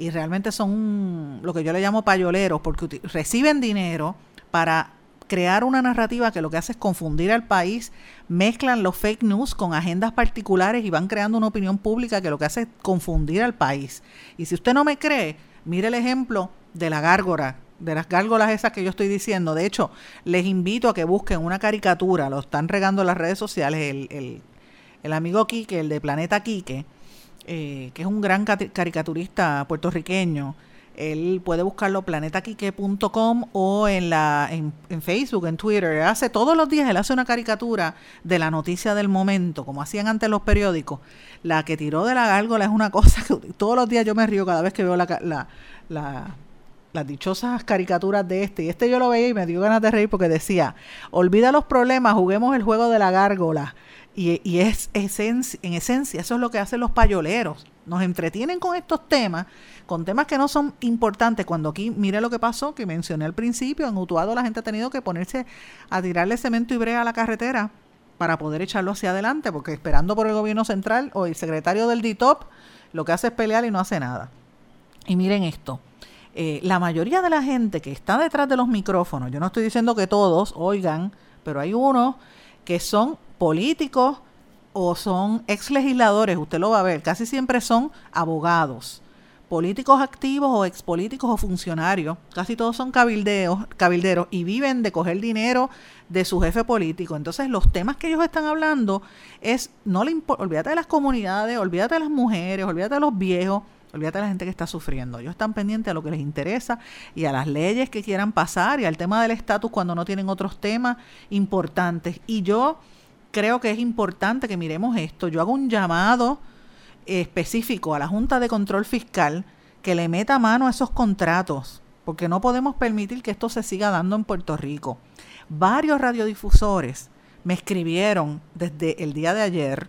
y realmente son lo que yo le llamo payoleros porque reciben dinero para crear una narrativa que lo que hace es confundir al país, mezclan los fake news con agendas particulares y van creando una opinión pública que lo que hace es confundir al país. Y si usted no me cree, mire el ejemplo de la gárgora, de las gárgolas esas que yo estoy diciendo. De hecho, les invito a que busquen una caricatura, lo están regando en las redes sociales, el, el, el amigo Quique, el de Planeta Quique, eh, que es un gran caricaturista puertorriqueño. Él puede buscarlo planetaquique.com o en la en, Facebook, en Twitter. Hace todos los días, él hace una caricatura de la noticia del momento, como hacían antes los periódicos. La que tiró de la gárgola es una cosa que todos los días yo me río cada vez que veo la, la, la- las dichosas caricaturas de este. Y este yo lo veía y me dio ganas de reír porque decía, olvida los problemas, juguemos el juego de la gárgola. Y, es esencia, en esencia, eso es lo que hacen los payoleros. Nos entretienen con estos temas, con temas que no son importantes. Cuando aquí, mire lo que pasó, que mencioné al principio, en Utuado la gente ha tenido que ponerse a tirarle cemento y brea a la carretera para poder echarlo hacia adelante, porque esperando por el gobierno central o el secretario del DITOP, lo que hace es pelear y no hace nada. Y miren esto, eh, la mayoría de la gente que está detrás de los micrófonos, yo no estoy diciendo que todos oigan, pero hay unos que son políticos o son ex legisladores, usted lo va a ver, casi siempre son abogados, políticos activos o expolíticos o funcionarios, casi todos son cabildeos, cabilderos y viven de coger dinero de su jefe político. Entonces, los temas que ellos están hablando es, no le olvídate de las comunidades, olvídate de las mujeres, olvídate de los viejos, olvídate de la gente que está sufriendo. Ellos están pendientes a lo que les interesa y a las leyes que quieran pasar y al tema del estatus cuando no tienen otros temas importantes. Y yo creo que es importante que miremos esto. Yo hago un llamado específico a la Junta de Control Fiscal que le meta mano a esos contratos, porque no podemos permitir que esto se siga dando en Puerto Rico. Varios radiodifusores me escribieron desde el día de ayer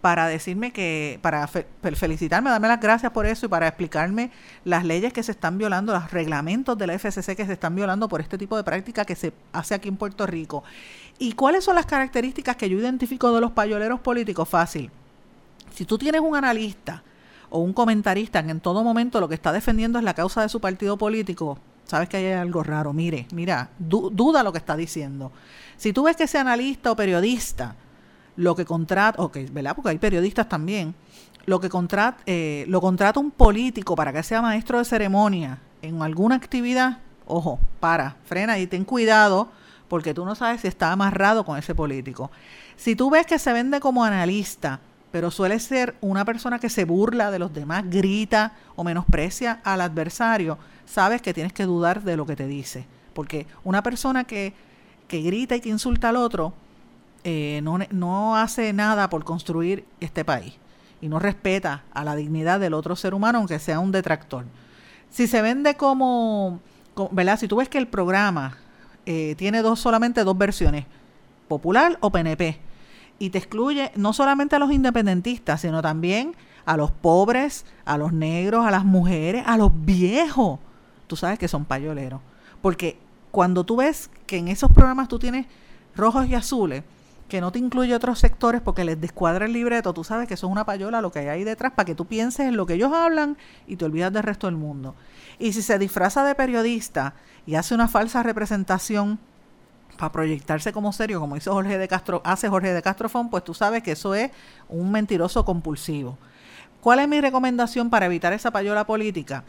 para decirme que, para felicitarme, darme las gracias por eso y para explicarme las leyes que se están violando, los reglamentos de la FCC que se están violando por este tipo de práctica que se hace aquí en Puerto Rico. ¿Y cuáles son las características que yo identifico de los payoleros políticos? Fácil si tú tienes un analista o un comentarista que en todo momento lo que está defendiendo es la causa de su partido político, sabes que hay algo raro. Mire, mira, duda lo que está diciendo. Si tú ves que ese analista o periodista lo que contrata, ok, ¿verdad? Porque hay periodistas también, lo que contrata, eh, lo contrata un político para que sea maestro de ceremonia en alguna actividad, ojo, para, frena y ten cuidado porque tú no sabes si está amarrado con ese político. Si tú ves que se vende como analista, pero suele ser una persona que se burla de los demás, grita o menosprecia al adversario, sabes que tienes que dudar de lo que te dice. Porque una persona que, que grita y que insulta al otro eh, no, no hace nada por construir este país y no respeta a la dignidad del otro ser humano, aunque sea un detractor. Si se vende como, ¿verdad? Si tú ves que el programa eh, tiene dos, solamente dos versiones, popular o PNP, y te excluye no solamente a los independentistas, sino también a los pobres, a los negros, a las mujeres, a los viejos. Tú sabes que son payoleros. Porque cuando tú ves que en esos programas tú tienes rojos y azules, que no te incluye otros sectores porque les descuadra el libreto, tú sabes que son una payola lo que hay ahí detrás para que tú pienses en lo que ellos hablan y te olvidas del resto del mundo. Y si se disfraza de periodista y hace una falsa representación para proyectarse como serio, como hizo Jorge de Castro, hace Jorge de Castrofón, pues tú sabes que eso es un mentiroso compulsivo. ¿Cuál es mi recomendación para evitar esa payola política?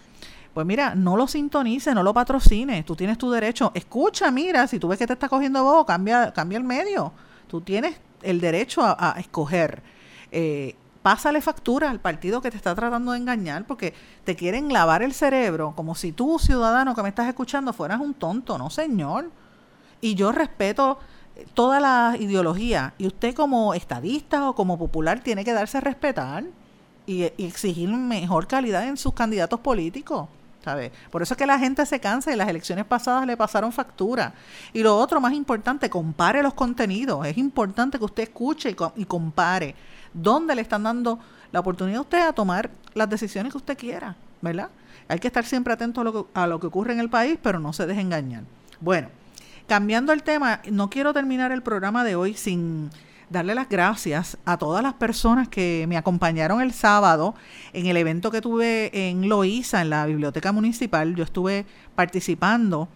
Pues mira, no lo sintonices, no lo patrocines, tú tienes tu derecho. Escucha, mira, si tú ves que te está cogiendo bobo, cambia, cambia el medio. Tú tienes el derecho a, escoger. Eh, pásale factura al partido que te está tratando de engañar porque te quieren lavar el cerebro como si tú, ciudadano que me estás escuchando, fueras un tonto. No, señor y yo respeto toda la ideología y usted como estadista o como popular tiene que darse a respetar y, exigir mejor calidad en sus candidatos políticos. Por eso es que la gente se cansa y las elecciones pasadas le pasaron factura. Y lo otro más importante, compare los contenidos. Es importante que usted escuche y, compare dónde le están dando la oportunidad a usted a tomar las decisiones que usted quiera, ¿verdad? Hay que estar siempre atento a lo que, a lo que ocurre en el país, pero no se deje engañar. Bueno, Cambiando el tema, no quiero terminar el programa de hoy sin darle las gracias a todas las personas que me acompañaron el sábado en el evento que tuve en Loíza, en la Biblioteca Municipal. Yo estuve participando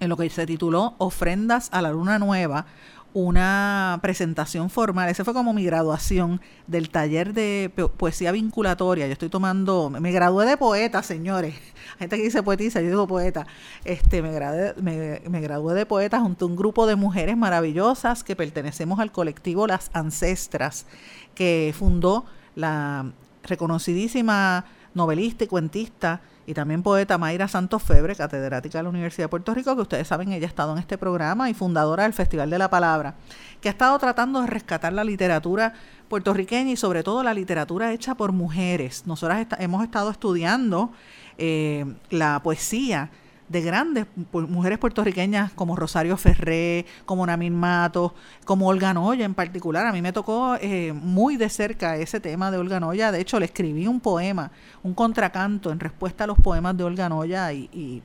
en lo que se tituló Ofrendas a la Luna Nueva, una presentación formal. Ese fue como mi graduación del taller de poesía vinculatoria. Yo estoy tomando, me gradué de poeta, señores. Hay gente que dice poetisa, yo digo poeta. Este, me, me, me gradué de poeta junto a un grupo de mujeres maravillosas que pertenecemos al colectivo Las Ancestras, que fundó la reconocidísima novelista y cuentista y también poeta Mayra Santos Febre, catedrática de la Universidad de Puerto Rico, que ustedes saben, ella ha estado en este programa y fundadora del Festival de la Palabra, que ha estado tratando de rescatar la literatura puertorriqueña y sobre todo la literatura hecha por mujeres. Nosotras hemos estado estudiando eh, la poesía de grandes mujeres puertorriqueñas como Rosario Ferré, como Namin Mato, como Olga Noya en particular. A mí me tocó eh, muy de cerca ese tema de Olga Noya. De hecho, le escribí un poema, un contracanto en respuesta a los poemas de Olga Noya y,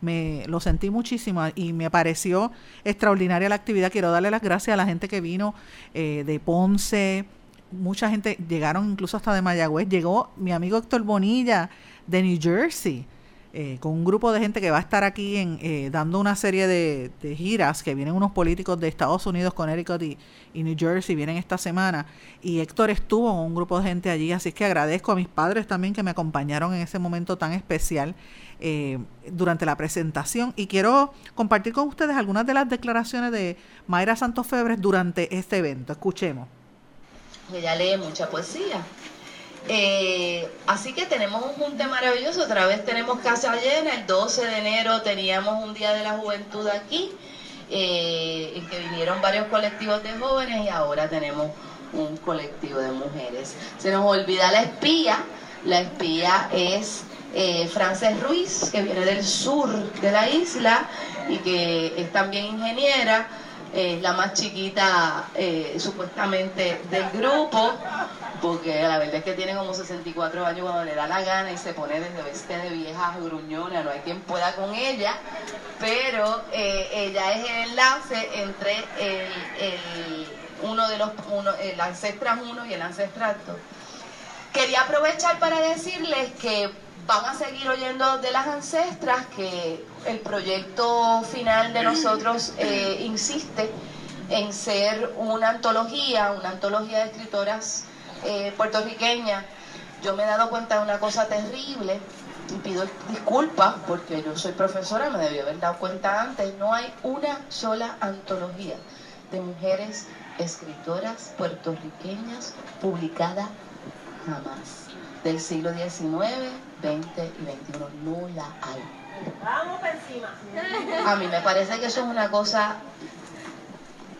me lo sentí muchísimo y me pareció extraordinaria la actividad. Quiero darle las gracias a la gente que vino eh, de Ponce, mucha gente, llegaron incluso hasta de Mayagüez, llegó mi amigo Héctor Bonilla de New Jersey eh, con un grupo de gente que va a estar aquí en, eh, dando una serie de, giras, que vienen unos políticos de Estados Unidos, Connecticut y, y, New Jersey, vienen esta semana, y Héctor estuvo con un grupo de gente allí, así que agradezco a mis padres también que me acompañaron en ese momento tan especial eh, durante la presentación, y quiero compartir con ustedes algunas de las declaraciones de Mayra Santos Febres durante este evento. Escuchemos. Ella lee mucha poesía eh, así que tenemos un junte maravilloso, otra vez tenemos casa llena, el 12 de enero teníamos un Día de la Juventud aquí, eh, en que vinieron varios colectivos de jóvenes y ahora tenemos un colectivo de mujeres. Se nos olvida la espía, la espía es eh, Frances Ruiz, que viene del sur de la isla y que es también ingeniera, es la más chiquita eh, supuestamente del grupo, porque la verdad es que tiene como 64 años cuando le da la gana y se pone desde bestia de vieja gruñona, no hay quien pueda con ella, pero eh, ella es el enlace entre el, uno de los, uno, el Ancestral 1 y el Ancestral 2. Quería aprovechar para decirles que van a seguir oyendo de las ancestras que el proyecto final de nosotros eh, insiste en ser una antología, una antología de escritoras eh, puertorriqueña, yo me he dado cuenta de una cosa terrible y pido disculpas porque yo soy profesora, me debió haber dado cuenta antes, no hay una sola antología de mujeres escritoras puertorriqueñas publicada jamás. Del siglo XIX, XX y XXI, no la hay. Vamos encima. A mí me parece que eso es una cosa.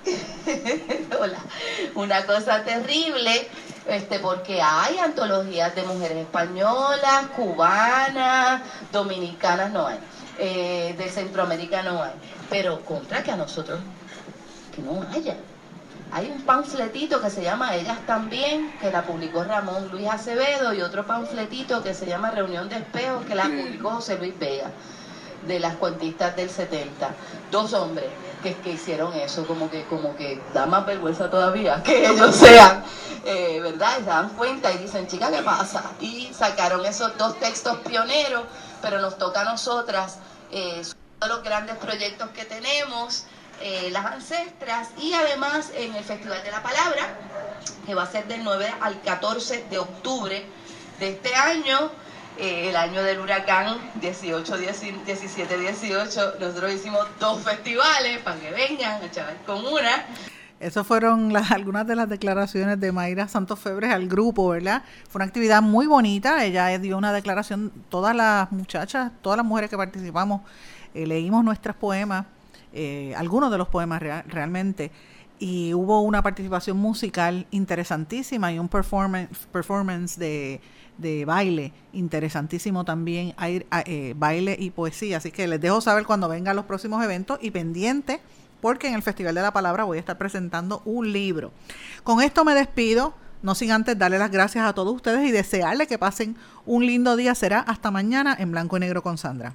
Una cosa terrible, este, porque hay antologías de mujeres españolas, cubanas, dominicanas no hay, eh, de Centroamérica no hay, pero contra que a nosotros que no haya. Hay un panfletito que se llama Ellas también, que la publicó Ramón Luis Acevedo, y otro panfletito que se llama Reunión de Espejos, que la publicó José Luis Vega, de las cuentistas del 70. Dos hombres que, que hicieron eso, como que, como que da más vergüenza todavía que ellos sean, eh, ¿verdad? Y se dan cuenta y dicen, chica, ¿qué pasa? Y sacaron esos dos textos pioneros, pero nos toca a nosotras, eh, los grandes proyectos que tenemos, eh, las ancestras, y además en el Festival de la Palabra, que va a ser del 9 al 14 de octubre de este año, eh, el año del huracán 18, 17, 18, nosotros hicimos dos festivales para que vengan a echar con una. Esas fueron algunas de las declaraciones de Mayra Santos Febres al grupo, ¿verdad? Fue una actividad muy bonita. Ella dio una declaración, todas las muchachas, todas las mujeres que participamos, eh, leímos nuestros poemas, eh, algunos de los poemas realmente, y hubo una participación musical interesantísima y un performance, performance de de baile, interesantísimo también, hay, eh, baile y poesía, así que les dejo saber cuando vengan los próximos eventos y pendiente, porque en el Festival de la Palabra voy a estar presentando un libro. Con esto me despido, no sin antes darle las gracias a todos ustedes y desearles que pasen un lindo día, será hasta mañana en blanco y negro con Sandra.